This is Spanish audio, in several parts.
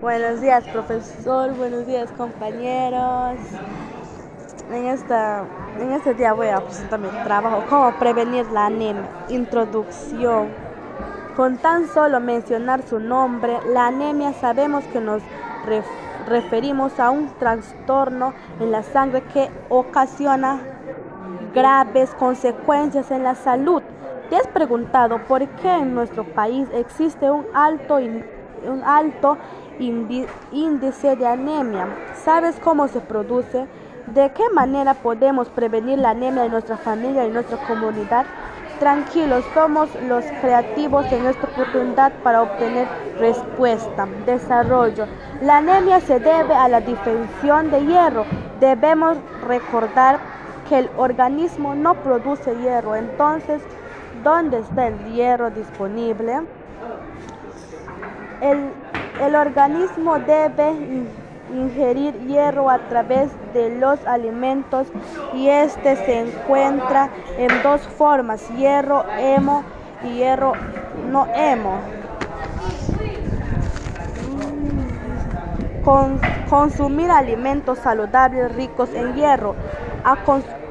Buenos días, profesor. Buenos días, compañeros. En, esta, en este día voy a presentar mi trabajo, cómo prevenir la anemia. Introducción. Con tan solo mencionar su nombre, la anemia sabemos que nos referimos a un trastorno en la sangre que ocasiona graves consecuencias en la salud. ¿Te has preguntado por qué en nuestro país existe un alto, un alto índice de anemia? ¿Sabes cómo se produce? ¿De qué manera podemos prevenir la anemia en nuestra familia y en nuestra comunidad? Tranquilos, somos los creativos en esta oportunidad para obtener respuesta. Desarrollo. La anemia se debe a la definición de hierro. Debemos recordar que el organismo no produce hierro. Entonces, ¿dónde está el hierro disponible? El, el organismo debe ingerir hierro a través de los alimentos y este se encuentra en dos formas, hierro hemo y hierro no hemo. Con, consumir alimentos saludables ricos en hierro.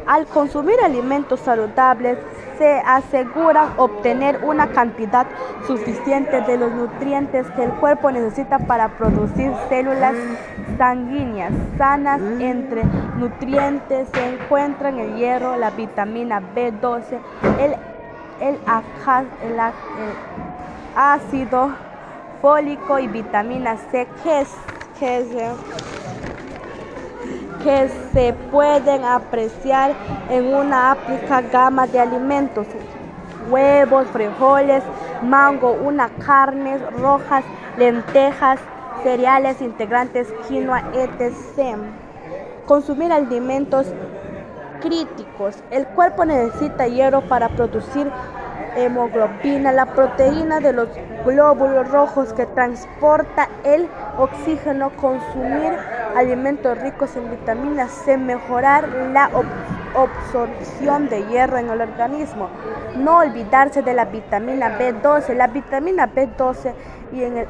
al consumir alimentos saludables se asegura obtener una cantidad suficiente de los nutrientes que el cuerpo necesita para producir células sanguíneas sanas. Entre nutrientes se encuentran el hierro, la vitamina B12, el, el, ácido fólico y vitamina C que, que, que se pueden apreciar en una amplia gama de alimentos, huevos, frijoles, mango, una carnes rojas, lentejas, cereales integrantes, quinoa, etc. Consumir alimentos críticos. El cuerpo necesita hierro para producir hemoglobina, la proteína de los glóbulos rojos que transporta el oxígeno. Consumir alimentos ricos en vitaminas C, mejorar la absorción de hierro en el organismo. No olvidarse de la vitamina B12. La vitamina B12 y en el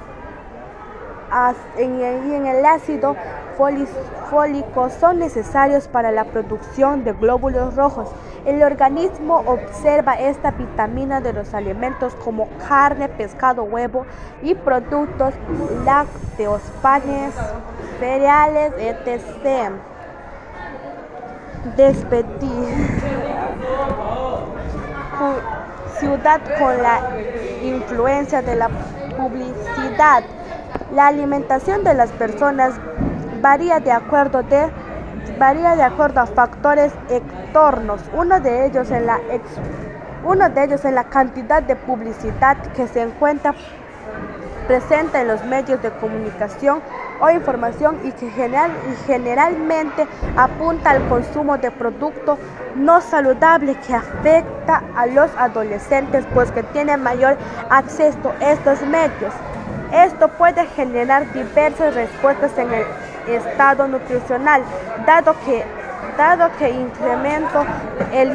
y en el ácido fólico son necesarios para la producción de glóbulos rojos. El organismo observa esta vitamina de los alimentos como carne, pescado, huevo y productos lácteos, panes, cereales, etc. Despedir. Ciudad con la influencia de la publicidad. La alimentación de las personas varía de acuerdo, de, varía de acuerdo a factores externos, uno de ellos en la uno de ellos en la cantidad de publicidad que se encuentra presente en los medios de comunicación o información y que general, y generalmente apunta al consumo de productos no saludables que afecta a los adolescentes pues que tienen mayor acceso a estos medios. Esto puede generar diversas respuestas en el estado nutricional, dado que, dado que el,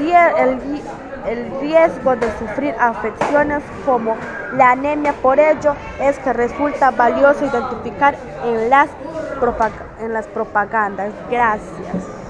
el riesgo de sufrir afecciones como la anemia. Por ello es que resulta valioso identificar en las, en las propagandas. Gracias.